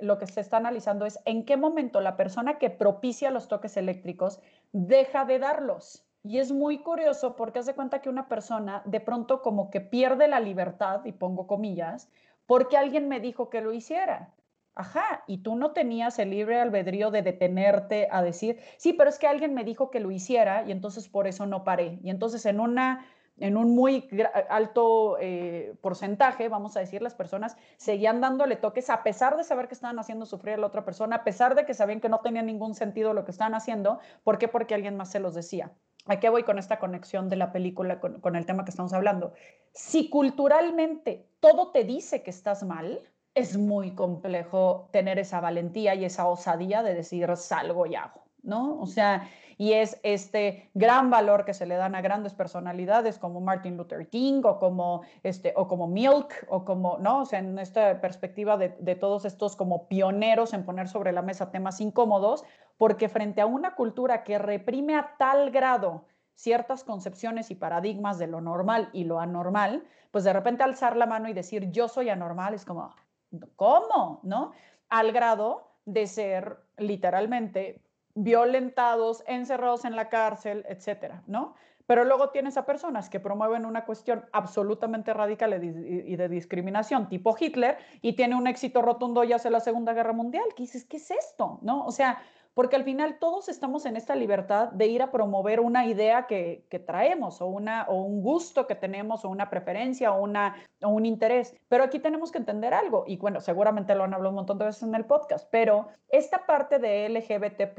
lo que se está analizando es en qué momento la persona que propicia los toques eléctricos deja de darlos. Y es muy curioso porque hace cuenta que una persona de pronto como que pierde la libertad, y pongo comillas, porque alguien me dijo que lo hiciera. Ajá, y tú no tenías el libre albedrío de detenerte a decir, sí, pero es que alguien me dijo que lo hiciera y entonces por eso no paré. Y entonces en una en un muy alto eh, porcentaje, vamos a decir, las personas seguían dándole toques a pesar de saber que estaban haciendo sufrir a la otra persona, a pesar de que sabían que no tenía ningún sentido lo que estaban haciendo. ¿Por qué? Porque alguien más se los decía. ¿A qué voy con esta conexión de la película con, el tema que estamos hablando? Si culturalmente todo te dice que estás mal, es muy complejo tener esa valentía y esa osadía de decir salgo y hago, ¿no? O sea, y es este gran valor que se le dan a grandes personalidades como Martin Luther King o como, este, o como Milk o como, ¿no? O sea, en esta perspectiva de todos estos como pioneros en poner sobre la mesa temas incómodos, porque frente a una cultura que reprime a tal grado ciertas concepciones y paradigmas de lo normal y lo anormal, pues de repente alzar la mano y decir yo soy anormal es como, ¿cómo? ¿No? Al grado de ser literalmente violentados, encerrados en la cárcel, etcétera, ¿no? Pero luego tienes a personas que promueven una cuestión absolutamente radical y de discriminación, tipo Hitler, y tiene un éxito rotundo y hace la Segunda Guerra Mundial. ¿Qué dices? ¿Qué es esto? ¿No? O sea, porque al final todos estamos en esta libertad de ir a promover una idea que, traemos o, una, o un gusto que tenemos o una preferencia o, una, o un interés. Pero aquí tenemos que entender algo, y bueno, seguramente lo han hablado un montón de veces en el podcast, pero esta parte de LGBT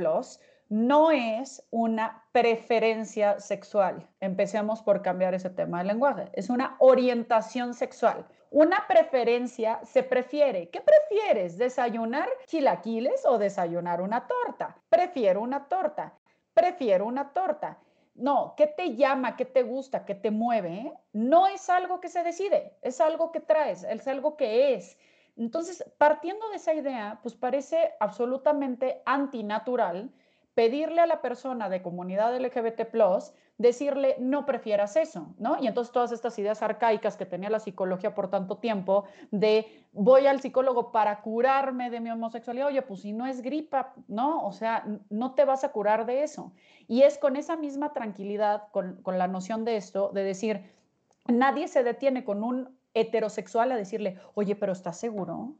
no es una preferencia sexual. Empecemos por cambiar ese tema del lenguaje. Es una orientación sexual. Una preferencia se prefiere. ¿Qué prefieres? ¿Desayunar chilaquiles o desayunar una torta? Prefiero una torta. Prefiero una torta. No, ¿qué te llama? ¿Qué te gusta? ¿Qué te mueve? No es algo que se decide, es algo que traes, es algo que es. Entonces, partiendo de esa idea, pues parece absolutamente antinatural pedirle a la persona de comunidad LGBT decirle, no prefieras eso, ¿no? Y entonces todas estas ideas arcaicas que tenía la psicología por tanto tiempo, de voy al psicólogo para curarme de mi homosexualidad, oye, pues si no es gripa, ¿no? O sea, no te vas a curar de eso. Y es con esa misma tranquilidad, con, con la noción de esto, de decir, nadie se detiene con un heterosexual a decirle, oye, pero ¿estás seguro?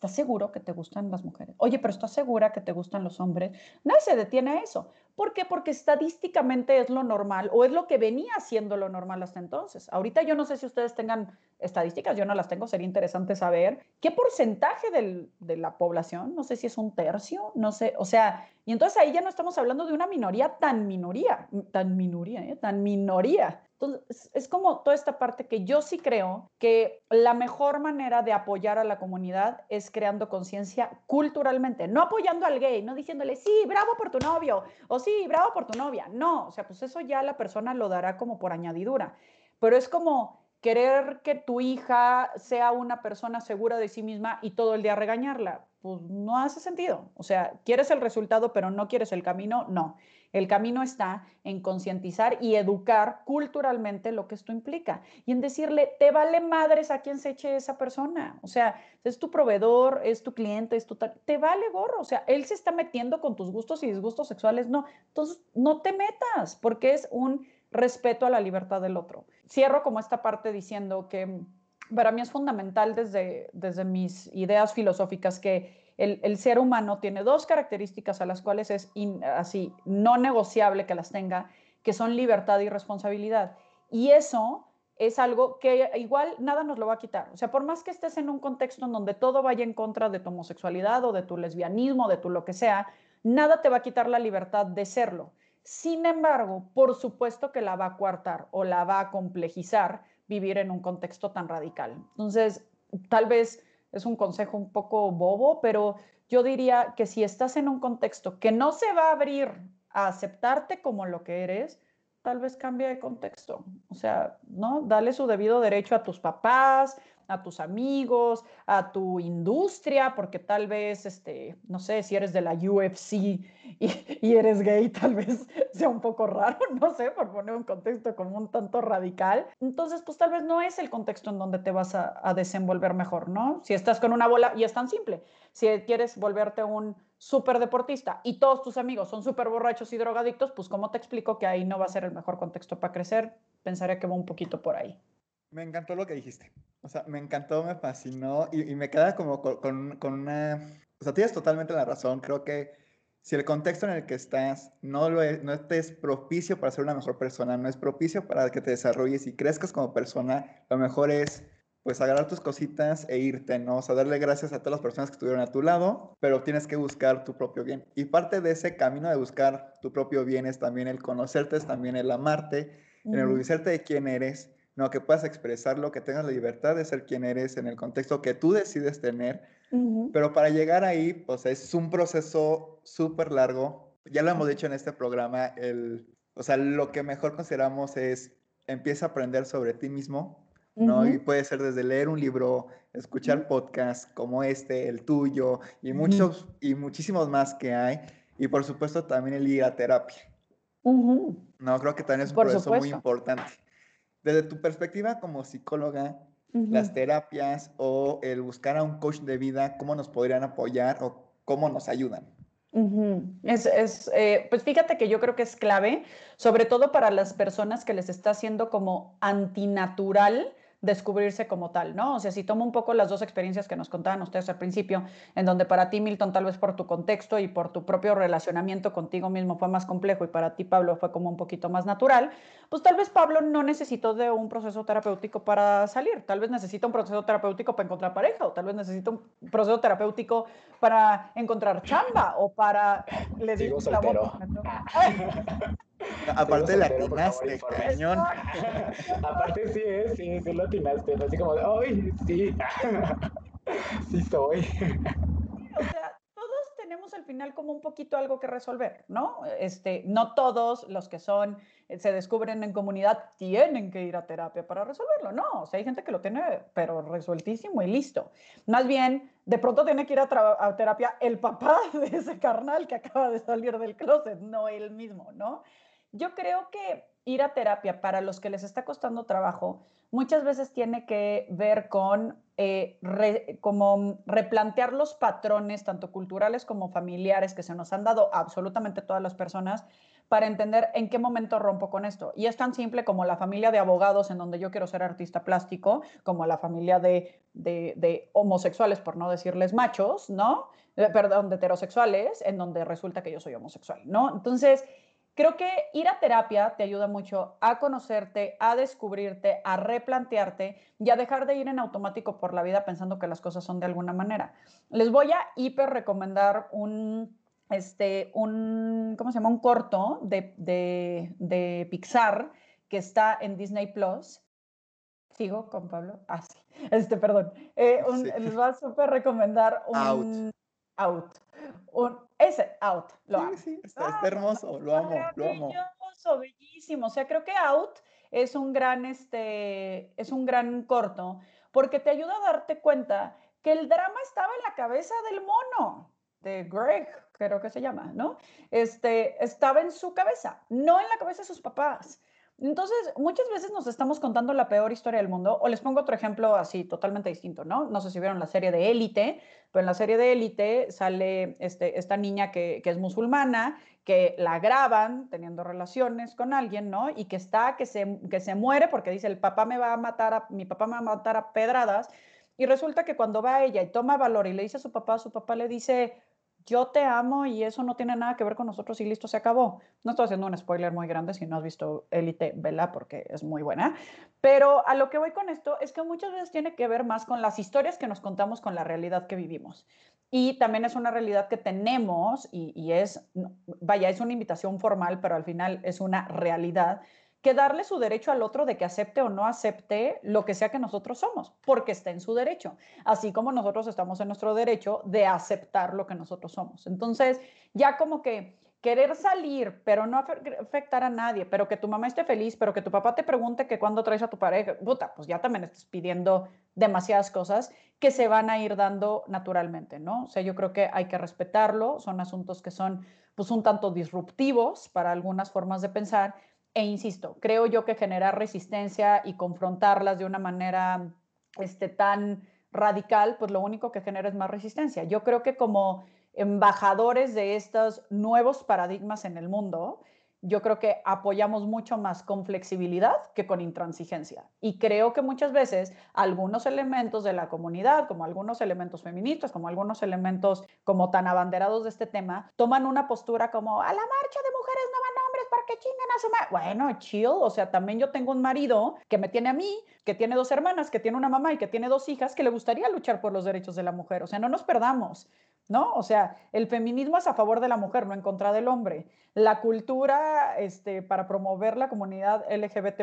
¿Estás seguro que te gustan las mujeres? Oye, pero ¿estás segura que te gustan los hombres? Nadie se detiene a eso. ¿Por qué? Porque estadísticamente es lo normal o es lo que venía siendo lo normal hasta entonces. Ahorita yo no sé si ustedes tengan estadísticas, yo no las tengo, sería interesante saber qué porcentaje de la población, no sé si es un tercio, no sé, o sea, y entonces ahí ya no estamos hablando de una minoría tan minoría, tan minoría, ¿eh? tan minoría. Entonces, es como toda esta parte que yo sí creo que la mejor manera de apoyar a la comunidad es creando conciencia culturalmente, no apoyando al gay, no diciéndole, sí, bravo por tu novio, o sí, bravo por tu novia. No, o sea, pues eso ya la persona lo dará como por añadidura. Pero es como querer que tu hija sea una persona segura de sí misma y todo el día regañarla, pues no hace sentido. O sea, quieres el resultado, pero no quieres el camino, no. El camino está en concientizar y educar culturalmente lo que esto implica y en decirle, te vale madres a quien se eche esa persona. O sea, es tu proveedor, es tu cliente, es tu... Te vale gorro. O sea, él se está metiendo con tus gustos y disgustos sexuales. No, entonces no te metas porque es un respeto a la libertad del otro. Cierro como esta parte diciendo que para mí es fundamental desde, desde mis ideas filosóficas que el, ser humano tiene dos características a las cuales es así no negociable que las tenga, que son libertad y responsabilidad. Y eso es algo que igual nada nos lo va a quitar. O sea, por más que estés en un contexto en donde todo vaya en contra de tu homosexualidad o de tu lesbianismo, de tu lo que sea, nada te va a quitar la libertad de serlo. Sin embargo, por supuesto que la va a coartar o la va a complejizar vivir en un contexto tan radical. Entonces, tal vez es un consejo un poco bobo, pero yo diría que si estás en un contexto que no se va a abrir a aceptarte como lo que eres, tal vez cambie de contexto. O sea, ¿no? Dale su debido derecho a tus papás, a tus amigos, a tu industria, porque tal vez, este, no sé, si eres de la UFC y, eres gay, tal vez sea un poco raro, no sé, por poner un contexto como un tanto radical. Entonces, pues tal vez no es el contexto en donde te vas a, desenvolver mejor, ¿no? Si estás con una bola, y es tan simple, si quieres volverte un súper deportista y todos tus amigos son súper borrachos y drogadictos, pues ¿cómo te explico que ahí no va a ser el mejor contexto para crecer? Pensaría que va un poquito por ahí. Me encantó lo que dijiste. O sea, me encantó, me fascinó y, me queda como con, con, una... O sea, tienes totalmente la razón. Creo que si el contexto en el que estás no, lo es, no te es propicio para ser una mejor persona, no es propicio para que te desarrolles y crezcas como persona, lo mejor es pues agarrar tus cositas e irte, ¿no? O sea, darle gracias a todas las personas que estuvieron a tu lado, pero tienes que buscar tu propio bien. Y parte de ese camino de buscar tu propio bien es también el conocerte, es también el amarte, el enorgullecerte de quién eres, ¿no? Que puedas expresarlo, que tengas la libertad de ser quien eres en el contexto que tú decides tener. Pero para llegar ahí, pues es un proceso súper largo. Ya lo hemos dicho en este programa, el, o sea, lo que mejor consideramos es empieza a aprender sobre ti mismo, ¿no? Y puede ser desde leer un libro, escuchar podcasts como este, el tuyo, y muchos, y muchísimos más que hay. Y por supuesto también el ir a terapia. No, creo que también es un proceso muy importante. Desde tu perspectiva como psicóloga, las terapias o el buscar a un coach de vida, ¿cómo nos podrían apoyar o cómo nos ayudan? Es, es eh, pues fíjate que yo creo que es clave, sobre todo para las personas que les está haciendo como antinatural descubrirse como tal, ¿no? O sea, si tomo un poco las dos experiencias que nos contaban ustedes al principio, en donde para ti, Milton, tal vez por tu contexto y por tu propio relacionamiento contigo mismo fue más complejo y para ti, Pablo, fue como un poquito más natural, pues tal vez Pablo no necesitó de un proceso terapéutico para salir, tal vez necesita un proceso terapéutico para encontrar pareja o tal vez necesita un proceso terapéutico para encontrar chamba o para... Le digo la boca. Aparte la atinaste, cañón. Aparte sí es, sí, sí lo atinaste. Así como de, ¡ay, sí! sí soy. O sea, todos tenemos al final como un poquito algo que resolver, ¿no? Este, no todos los que son, eh, se descubren en comunidad, tienen que ir a terapia para resolverlo, no. O sea, hay gente que lo tiene, pero resueltísimo y listo. Más bien, de pronto tiene que ir a, a terapia el papá de ese carnal que acaba de salir del closet, no él mismo, ¿no? Yo creo que ir a terapia para los que les está costando trabajo muchas veces tiene que ver con eh, como replantear los patrones, tanto culturales como familiares, que se nos han dado absolutamente todas las personas, para entender en qué momento rompo con esto. Y es tan simple como la familia de abogados en donde yo quiero ser artista plástico, como la familia de, de, homosexuales, por no decirles machos, ¿no? Eh, perdón, de heterosexuales, en donde resulta que yo soy homosexual, ¿no? Entonces, Creo que ir a terapia te ayuda mucho a conocerte, a descubrirte, a replantearte y a dejar de ir en automático por la vida pensando que las cosas son de alguna manera. Les voy a hiper recomendar un, este, un, ¿cómo se llama? Un corto de, de, Pixar que está en Disney Plus. ¿Sigo con Pablo? Ah, sí. Este, perdón. Eh, les voy a súper recomendar un... Out. Un, ese Out, lo amo. Sí, está, hermoso, lo amo, lo amo. bellísimo. O sea, creo que Out es un gran, este, es un gran corto porque te ayuda a darte cuenta que el drama estaba en la cabeza del mono, de Greg, creo que se llama, ¿no? Este, estaba en su cabeza, no en la cabeza de sus papás. Entonces, muchas veces nos estamos contando la peor historia del mundo, o les pongo otro ejemplo así, totalmente distinto, ¿no? No sé si vieron la serie de Élite, pero en la serie de Élite sale este, esta niña que, es musulmana, que la graban teniendo relaciones con alguien, ¿no? Y que está, que se, que se muere porque dice, el papá me va a matar, a, mi papá me va a matar a pedradas, y resulta que cuando va ella y toma valor y le dice a su papá, su papá le dice, yo te amo y eso no tiene nada que ver con nosotros y listo, se acabó. No estoy haciendo un spoiler muy grande si no has visto Elite, vela porque es muy buena. Pero a lo que voy con esto es que muchas veces tiene que ver más con las historias que nos contamos con la realidad que vivimos. Y también es una realidad que tenemos y, y es, vaya, es una invitación formal, pero al final es una realidad que darle su derecho al otro de que acepte o no acepte lo que sea que nosotros somos, porque está en su derecho, así como nosotros estamos en nuestro derecho de aceptar lo que nosotros somos. Entonces, ya como que querer salir, pero no afectar a nadie, pero que tu mamá esté feliz, pero que tu papá te pregunte que cuándo traes a tu pareja, puta, pues ya también estás pidiendo demasiadas cosas que se van a ir dando naturalmente, ¿no? O sea, yo creo que hay que respetarlo, son asuntos que son pues un tanto disruptivos para algunas formas de pensar e insisto, creo yo que generar resistencia y confrontarlas de una manera este, tan radical, pues lo único que genera es más resistencia. Yo creo que como embajadores de estos nuevos paradigmas en el mundo, yo creo que apoyamos mucho más con flexibilidad que con intransigencia. Y creo que muchas veces algunos elementos de la comunidad, como algunos elementos feministas, como algunos elementos como tan abanderados de este tema, toman una postura como a la marcha de mujeres no para que chinguen a su madre. Bueno, chill, o sea, también yo tengo un marido que me tiene a mí, que tiene dos hermanas, que tiene una mamá y que tiene dos hijas, que le gustaría luchar por los derechos de la mujer. O sea, no nos perdamos. ¿No? O sea, el feminismo es a favor de la mujer, no en contra del hombre. La cultura este, para promover la comunidad LGBT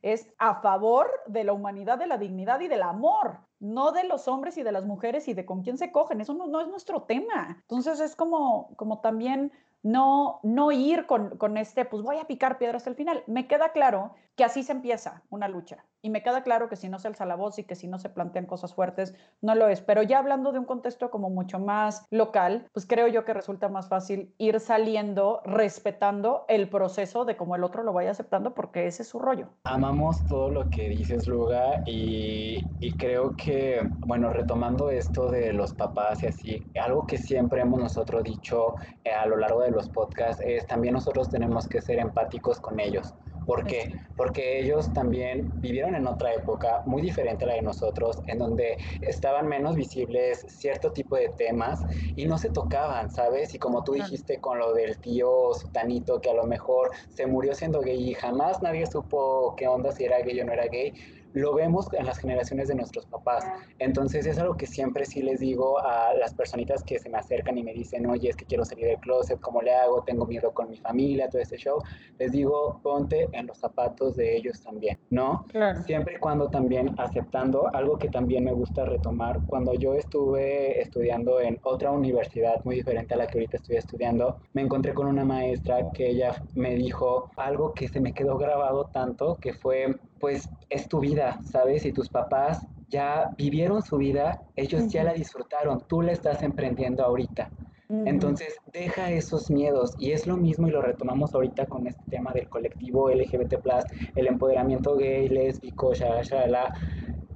es a favor de la humanidad, de la dignidad y del amor, no de los hombres y de las mujeres y de con quién se cogen. Eso no, es nuestro tema. Entonces es como, como también no, no ir con, con, este, pues voy a picar piedras hasta el final. Me queda claro que así se empieza una lucha. Y me queda claro que si no se alza la voz y que si no se plantean cosas fuertes, no lo es. Pero ya hablando de un contexto como mucho más local, pues creo yo que resulta más fácil ir saliendo respetando el proceso de cómo el otro lo vaya aceptando, porque ese es su rollo. Amamos todo lo que dices, Luga, y, y creo que, bueno, retomando esto de los papás y así, algo que siempre hemos nosotros dicho eh, a lo largo de los podcasts es también nosotros tenemos que ser empáticos con ellos. ¿Por qué? Porque ellos también vivieron en otra época muy diferente a la de nosotros, en donde estaban menos visibles cierto tipo de temas y no se tocaban, ¿sabes? Y como tú dijiste con lo del tío sutanito que a lo mejor se murió siendo gay y jamás nadie supo qué onda si era gay o no era gay, lo vemos en las generaciones de nuestros papás. Entonces es algo que siempre sí les digo a las personitas que se me acercan y me dicen, oye, es que quiero salir del closet, ¿cómo le hago? Tengo miedo con mi familia, todo este show. Les digo, ponte en los zapatos de ellos también, ¿no? Claro. Siempre y cuando también aceptando algo que también me gusta retomar. Cuando yo estuve estudiando en otra universidad muy diferente a la que ahorita estoy estudiando, me encontré con una maestra que ella me dijo algo que se me quedó grabado tanto, que fue pues es tu vida, ¿sabes? Y tus papás ya vivieron su vida, ellos ya la disfrutaron, tú la estás emprendiendo ahorita. Entonces, deja esos miedos y es lo mismo y lo retomamos ahorita con este tema del colectivo LGBT+, el empoderamiento gay, lésbico, shalala,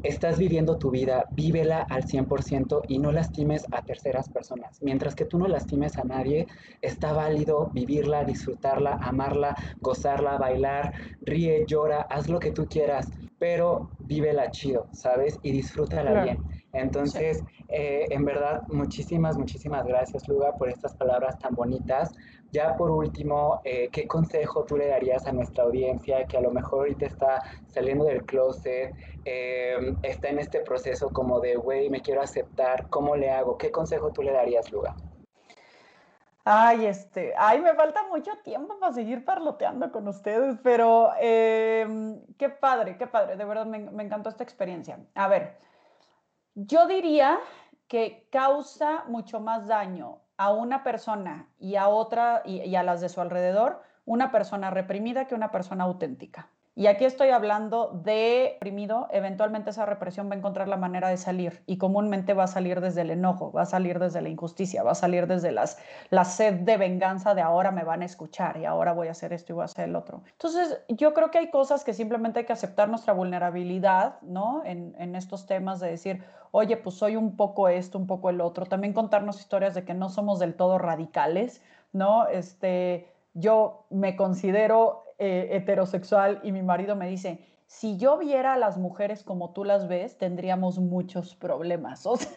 estás viviendo tu vida, vívela al 100% y no lastimes a terceras personas. Mientras que tú no lastimes a nadie, está válido vivirla, disfrutarla, amarla, gozarla, bailar, ríe, llora, haz lo que tú quieras, pero vívela chido, ¿sabes? Y disfrútala bien. Entonces, eh, en verdad, muchísimas, muchísimas gracias, Luga, por estas palabras tan bonitas. Ya por último, eh, ¿qué consejo tú le darías a nuestra audiencia que a lo mejor ahorita está saliendo del closet, eh, está en este proceso como de, güey, me quiero aceptar, ¿cómo le hago? ¿Qué consejo tú le darías, Luga? Ay, este, ay, me falta mucho tiempo para seguir parloteando con ustedes, pero qué padre, qué padre, de verdad me encantó esta experiencia. A ver, yo diría que causa mucho más daño a una persona y a otra y, a las de su alrededor una persona reprimida que una persona auténtica. Y aquí estoy hablando de reprimido, eventualmente esa represión va a encontrar la manera de salir y comúnmente va a salir desde el enojo, va a salir desde la injusticia, va a salir desde las, la sed de venganza de ahora me van a escuchar y ahora voy a hacer esto y voy a hacer el otro. Entonces, yo creo que hay cosas que simplemente hay que aceptar nuestra vulnerabilidad, ¿no? En, en estos temas de decir, oye, pues soy un poco esto, un poco el otro. También contarnos historias de que no somos del todo radicales, ¿no? Este, yo me considero eh, heterosexual y mi marido me dice, si yo viera a las mujeres como tú las ves, tendríamos muchos problemas. O sea,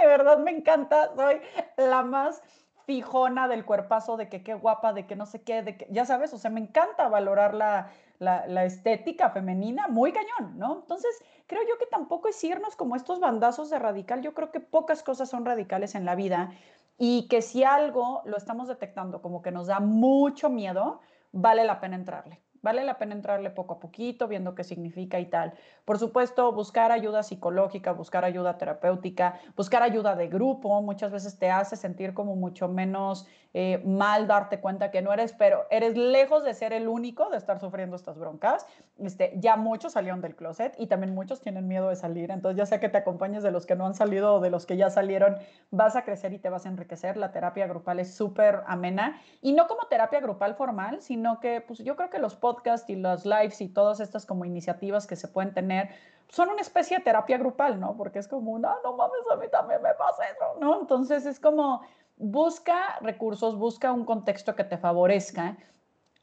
de verdad me encanta, soy la más fijona del cuerpazo, de que qué guapa, de que no sé qué, de que, ya sabes, o sea, me encanta valorar la, la, la, estética femenina, muy cañón, ¿no? Entonces, creo yo que tampoco es irnos como estos bandazos de radical, yo creo que pocas cosas son radicales en la vida y que si algo lo estamos detectando como que nos da mucho miedo, vale la pena entrarle. Vale la pena entrarle poco a poquito, viendo qué significa y tal. Por supuesto, buscar ayuda psicológica, buscar ayuda terapéutica, buscar ayuda de grupo, muchas veces te hace sentir como mucho menos eh, mal darte cuenta que no eres, pero eres lejos de ser el único de estar sufriendo estas broncas. Este, ya muchos salieron del closet y también muchos tienen miedo de salir. Entonces, ya sea que te acompañes de los que no han salido o de los que ya salieron, vas a crecer y te vas a enriquecer. La terapia grupal es súper amena y no como terapia grupal formal, sino que pues, yo creo que los podcasts y los lives y todas estas como iniciativas que se pueden tener son una especie de terapia grupal, ¿no? Porque es como, no, no mames, a mí también me pasa eso, ¿no? Entonces es como busca recursos, busca un contexto que te favorezca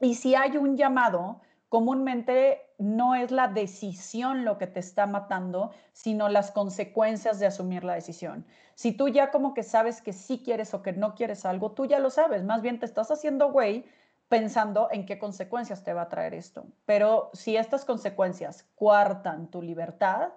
y si hay un llamado, comúnmente no es la decisión lo que te está matando, sino las consecuencias de asumir la decisión. Si tú ya como que sabes que sí quieres o que no quieres algo, tú ya lo sabes, más bien te estás haciendo güey pensando en qué consecuencias te va a traer esto. Pero si estas consecuencias cuartan tu libertad,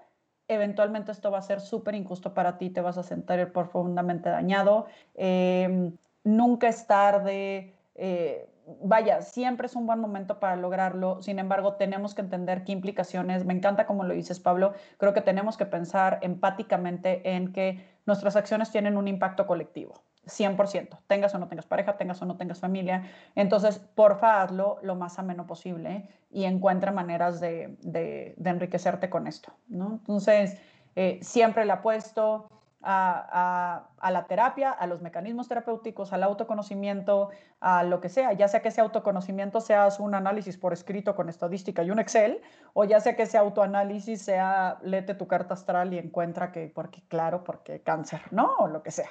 eventualmente esto va a ser súper injusto para ti, te vas a sentir profundamente dañado. Em, nunca es tarde. Eh, vaya, siempre es un buen momento para lograrlo. Sin embargo, tenemos que entender qué implicaciones. Me encanta como lo dices, Pablo. Creo que tenemos que pensar empáticamente en que nuestras acciones tienen un impacto colectivo. 100%, tengas o no tengas pareja, tengas o no tengas familia. Entonces, porfa, hazlo lo más ameno posible y encuentra maneras de, enriquecerte con esto, ¿no? Entonces, eh, siempre le apuesto a, a, la terapia, a los mecanismos terapéuticos, al autoconocimiento, a lo que sea, ya sea que ese autoconocimiento sea un análisis por escrito con estadística y un Excel, o ya sea que ese autoanálisis sea léete tu carta astral y encuentra que, porque claro, porque cáncer, ¿no? O lo que sea.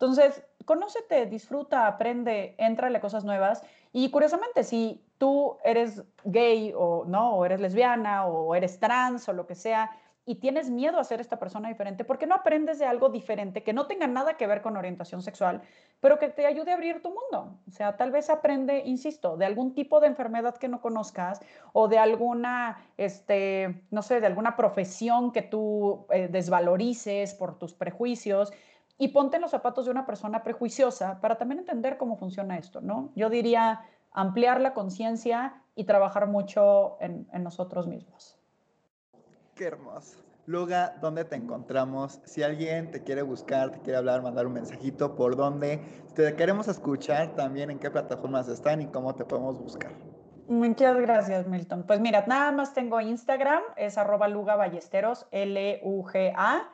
Entonces, conócete, disfruta, aprende, entrale cosas nuevas. Y curiosamente, si tú eres gay o no, o eres lesbiana o eres trans o lo que sea, y tienes miedo a ser esta persona diferente, ¿por qué no aprendes de algo diferente que no tenga nada que ver con orientación sexual, pero que te ayude a abrir tu mundo? O sea, tal vez aprende, insisto, de algún tipo de enfermedad que no conozcas o de alguna, este, no sé, de alguna profesión que tú eh, desvalorices por tus prejuicios y ponte en los zapatos de una persona prejuiciosa para también entender cómo funciona esto, ¿no? Yo diría ampliar la conciencia y trabajar mucho en, nosotros mismos. Qué hermoso. Luga, ¿dónde te encontramos? Si alguien te quiere buscar, te quiere hablar, mandar un mensajito, ¿por dónde? Te queremos escuchar también en qué plataformas están y cómo te podemos buscar. Muchas gracias, Milton. Pues mira, nada más tengo Instagram, es arroba Luga Ballesteros, L-U-G-A.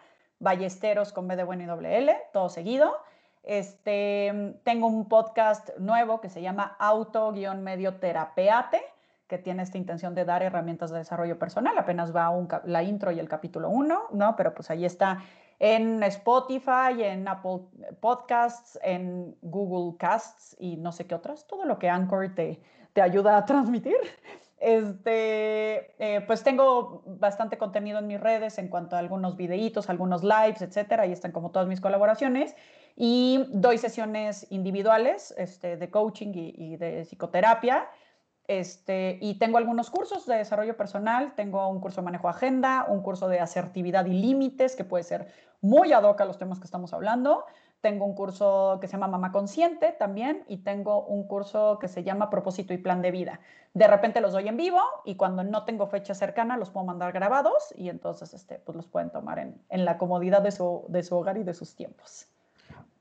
Ballesteros con B de bueno y doble L, todo seguido. Este, tengo un podcast nuevo que se llama Auto-Medio Terapeate, que tiene esta intención de dar herramientas de desarrollo personal. Apenas va la intro y el capítulo 1, ¿no? Pero pues ahí está en Spotify, en Apple Podcasts, en Google Casts y no sé qué otras, todo lo que Anchor te, te ayuda a transmitir. Este, eh, pues tengo bastante contenido en mis redes en cuanto a algunos videitos, algunos lives, etcétera. Ahí están como todas mis colaboraciones. Y doy sesiones individuales este, de coaching y, de psicoterapia. Este, y tengo algunos cursos de desarrollo personal. Tengo un curso de manejo agenda, un curso de asertividad y límites, que puede ser muy ad hoc a los temas que estamos hablando. Tengo un curso que se llama Mamá Consciente también y tengo un curso que se llama Propósito y Plan de Vida. De repente los doy en vivo y cuando no tengo fecha cercana los puedo mandar grabados y entonces este, pues los pueden tomar en, en la comodidad de su, de su hogar y de sus tiempos.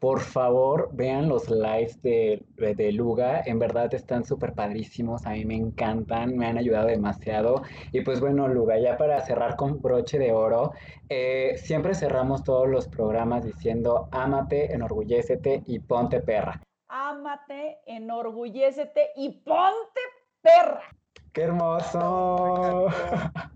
Por favor, vean los lives de, de Luga. En verdad están súper padrísimos. A mí me encantan, me han ayudado demasiado. Y pues bueno, Luga, ya para cerrar con broche de oro, eh, siempre cerramos todos los programas diciendo ámate, enorgullécete y ponte perra. Ámate, enorgullécete y ponte perra. ¡Qué hermoso!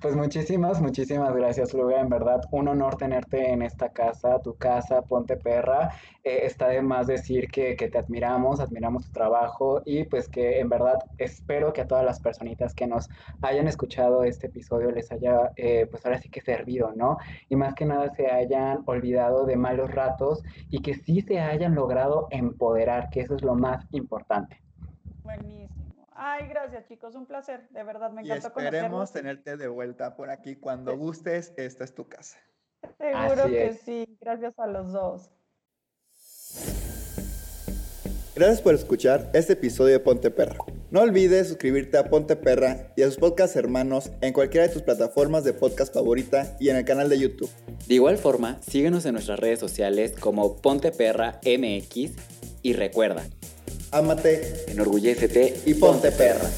Pues muchísimas, muchísimas gracias, Luga. En verdad, un honor tenerte en esta casa, tu casa, Ponte Perra. Eh, está de más decir que, te admiramos, admiramos tu trabajo y pues que en verdad espero que a todas las personitas que nos hayan escuchado este episodio les haya, eh, pues ahora sí que servido, ¿no? Y más que nada se hayan olvidado de malos ratos y que sí se hayan logrado empoderar, que eso es lo más importante. Buenísimo. Ay, gracias chicos, un placer, de verdad, me encantó y esperemos tenerte de vuelta por aquí cuando gustes, esta es tu casa. Seguro que sí, gracias a los dos. Gracias por escuchar este episodio de Ponte Perra. No olvides suscribirte a Ponte Perra y a sus podcasts hermanos en cualquiera de tus plataformas de podcast favorita y en el canal de YouTube. De igual forma, síguenos en nuestras redes sociales como Ponte Perra MX y recuerda, ámate, enorgullécete y ponte perra.